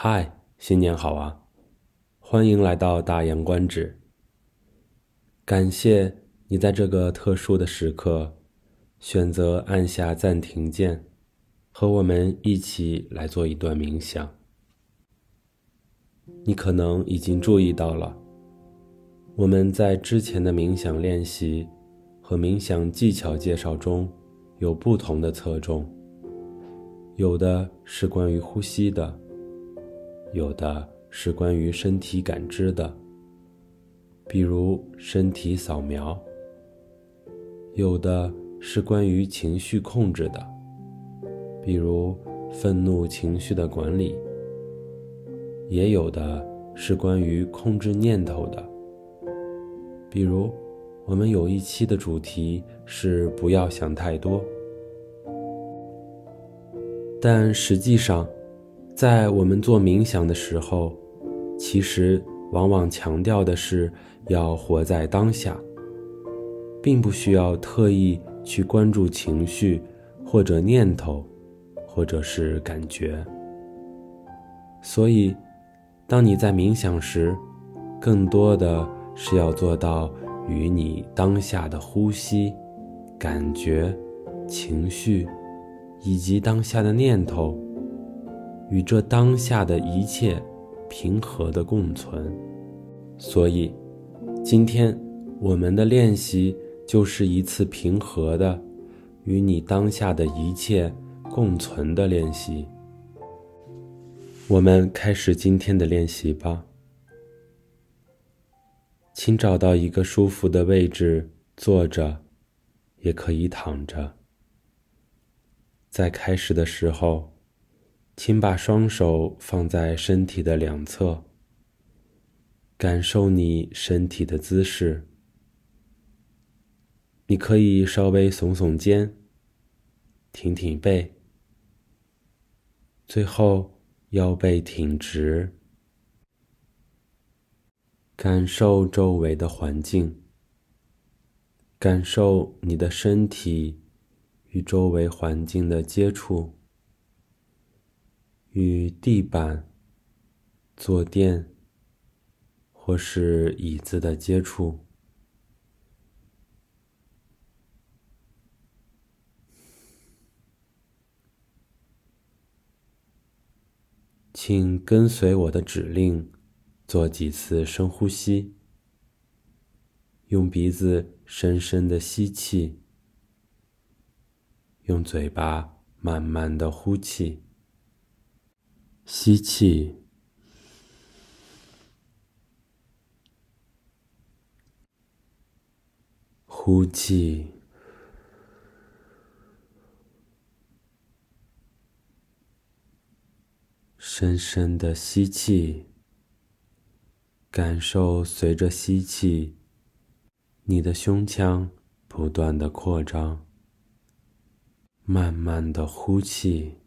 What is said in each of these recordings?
嗨，新年好啊！欢迎来到大言观止。感谢你在这个特殊的时刻选择按下暂停键，和我们一起来做一段冥想。你可能已经注意到了，我们在之前的冥想练习和冥想技巧介绍中有不同的侧重，有的是关于呼吸的。有的是关于身体感知的，比如身体扫描；有的是关于情绪控制的，比如愤怒情绪的管理；也有的是关于控制念头的，比如我们有一期的主题是不要想太多，但实际上。在我们做冥想的时候，其实往往强调的是要活在当下，并不需要特意去关注情绪或者念头，或者是感觉。所以，当你在冥想时，更多的是要做到与你当下的呼吸、感觉、情绪，以及当下的念头。与这当下的一切平和的共存，所以，今天我们的练习就是一次平和的与你当下的一切共存的练习。我们开始今天的练习吧，请找到一个舒服的位置坐着，也可以躺着。在开始的时候。请把双手放在身体的两侧，感受你身体的姿势。你可以稍微耸耸肩，挺挺背，最后腰背挺直。感受周围的环境，感受你的身体与周围环境的接触。与地板、坐垫或是椅子的接触，请跟随我的指令，做几次深呼吸。用鼻子深深的吸气，用嘴巴慢慢的呼气。吸气，呼气，深深的吸气，感受随着吸气，你的胸腔不断的扩张。慢慢的呼气。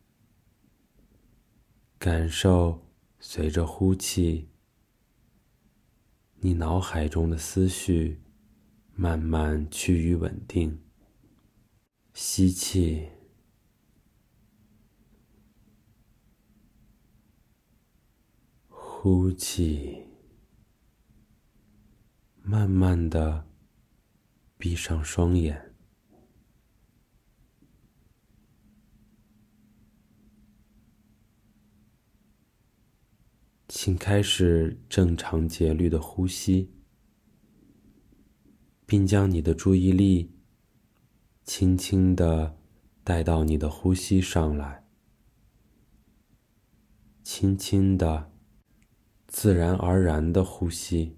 感受随着呼气，你脑海中的思绪慢慢趋于稳定。吸气，呼气，慢慢的闭上双眼。请开始正常节律的呼吸，并将你的注意力轻轻的带到你的呼吸上来，轻轻的、自然而然的呼吸。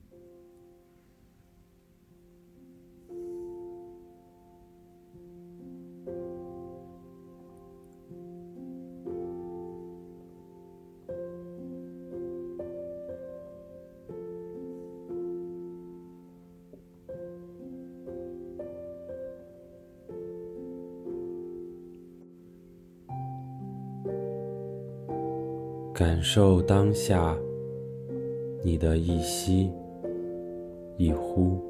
感受当下，你的一吸一呼，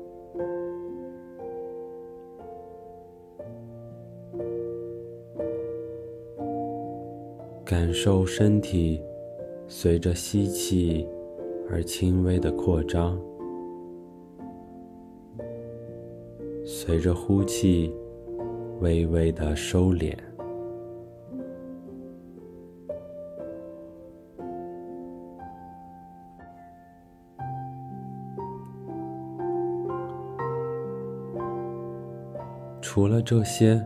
感受身体随着吸气而轻微的扩张，随着呼气微微的收敛。除了这些，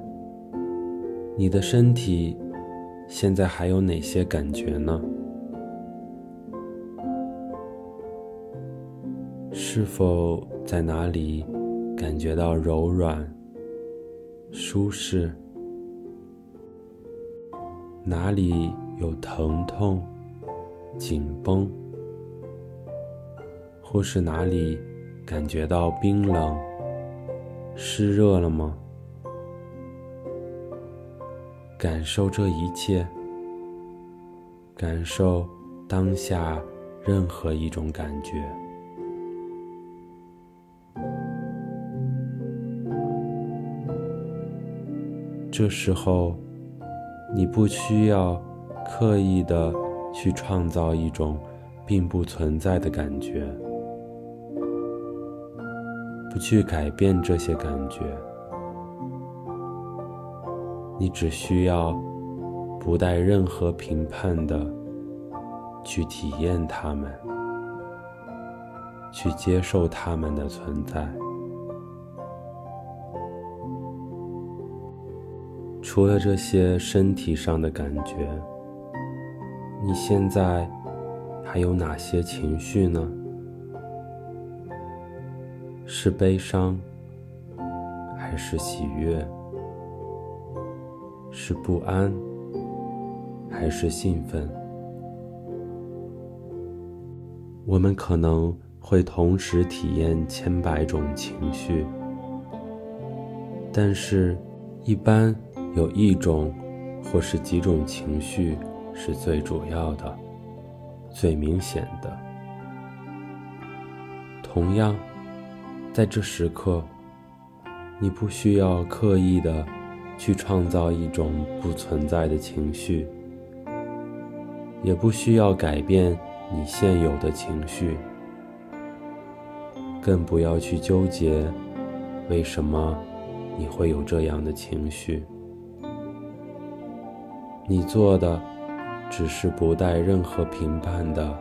你的身体现在还有哪些感觉呢？是否在哪里感觉到柔软、舒适？哪里有疼痛、紧绷？或是哪里感觉到冰冷、湿热了吗？感受这一切，感受当下任何一种感觉。这时候，你不需要刻意的去创造一种并不存在的感觉，不去改变这些感觉。你只需要不带任何评判的去体验它们，去接受它们的存在。除了这些身体上的感觉，你现在还有哪些情绪呢？是悲伤，还是喜悦？是不安，还是兴奋？我们可能会同时体验千百种情绪，但是，一般有一种或是几种情绪是最主要的、最明显的。同样，在这时刻，你不需要刻意的。去创造一种不存在的情绪，也不需要改变你现有的情绪，更不要去纠结为什么你会有这样的情绪。你做的只是不带任何评判的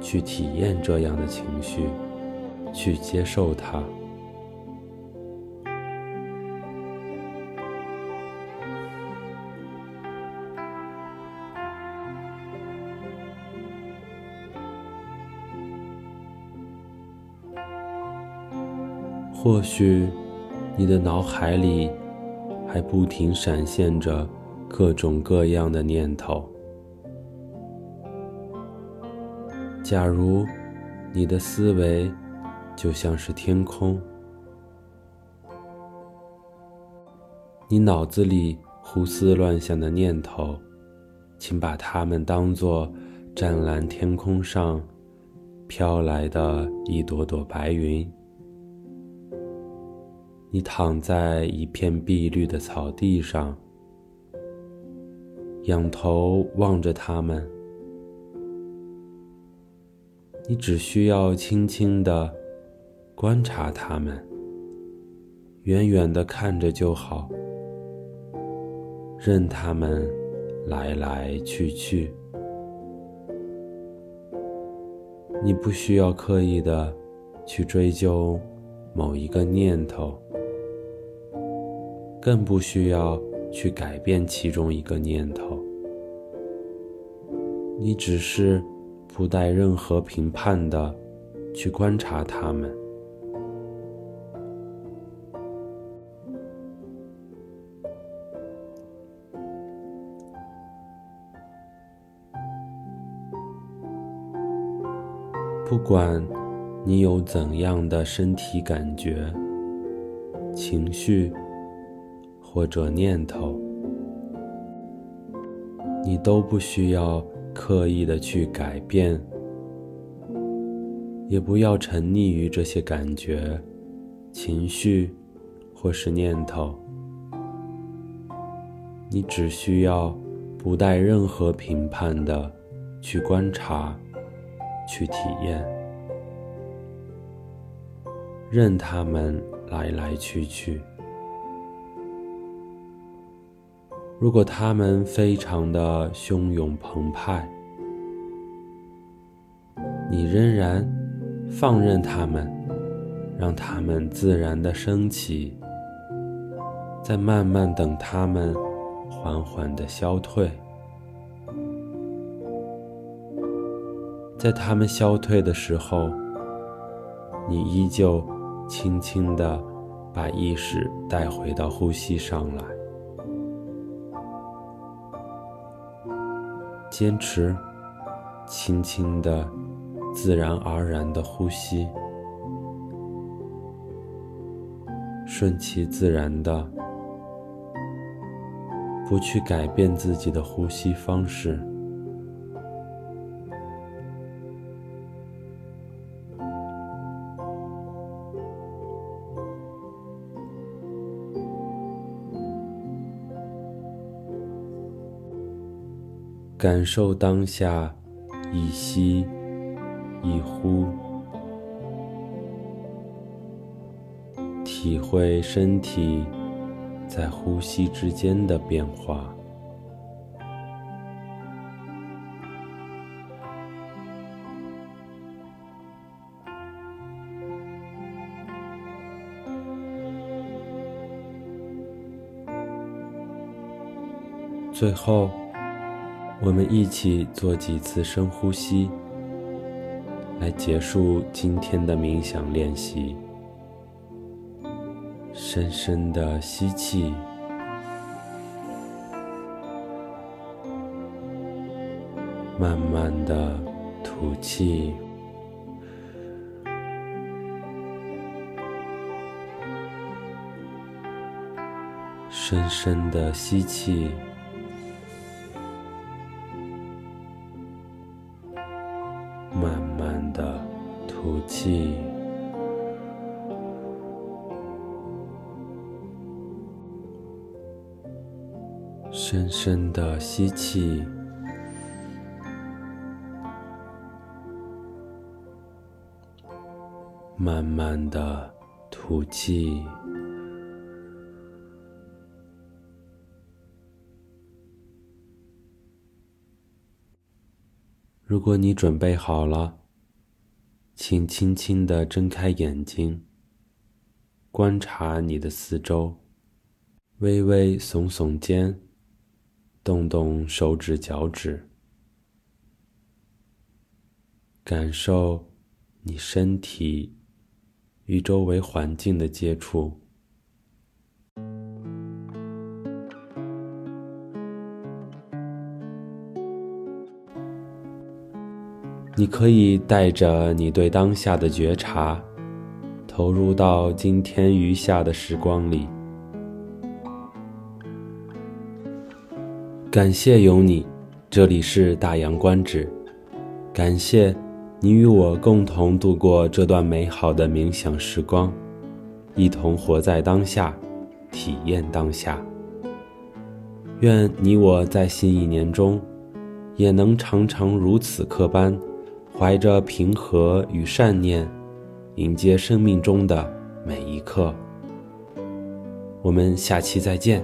去体验这样的情绪，去接受它。或许，你的脑海里还不停闪现着各种各样的念头。假如你的思维就像是天空，你脑子里胡思乱想的念头，请把它们当作湛蓝天空上飘来的一朵朵白云。你躺在一片碧绿的草地上，仰头望着它们。你只需要轻轻的观察它们，远远的看着就好，任它们来来去去。你不需要刻意的去追究某一个念头。更不需要去改变其中一个念头，你只是不带任何评判的去观察他们。不管你有怎样的身体感觉、情绪。或者念头，你都不需要刻意的去改变，也不要沉溺于这些感觉、情绪或是念头。你只需要不带任何评判的去观察，去体验，任他们来来去去。如果他们非常的汹涌澎湃，你仍然放任他们，让他们自然的升起，再慢慢等他们缓缓的消退。在他们消退的时候，你依旧轻轻的把意识带回到呼吸上来。坚持，轻轻的、自然而然的呼吸，顺其自然的，不去改变自己的呼吸方式，感受当下一吸一呼，体会身体在呼吸之间的变化。最后。我们一起做几次深呼吸，来结束今天的冥想练习。深深的吸气，慢慢的吐气，深深的吸气。深深的吸气，慢慢的吐气。如果你准备好了，请轻轻的睁开眼睛，观察你的四周，微微耸耸肩，动动手指脚趾，感受你身体与周围环境的接触。你可以带着你对当下的觉察，投入到今天余下的时光里。感谢有你，这里是大洋观止。感谢你与我共同度过这段美好的冥想时光，一同活在当下，体验当下。愿你我在新一年中，也能常常如此刻般。怀着平和与善念，迎接生命中的每一刻。我们下期再见。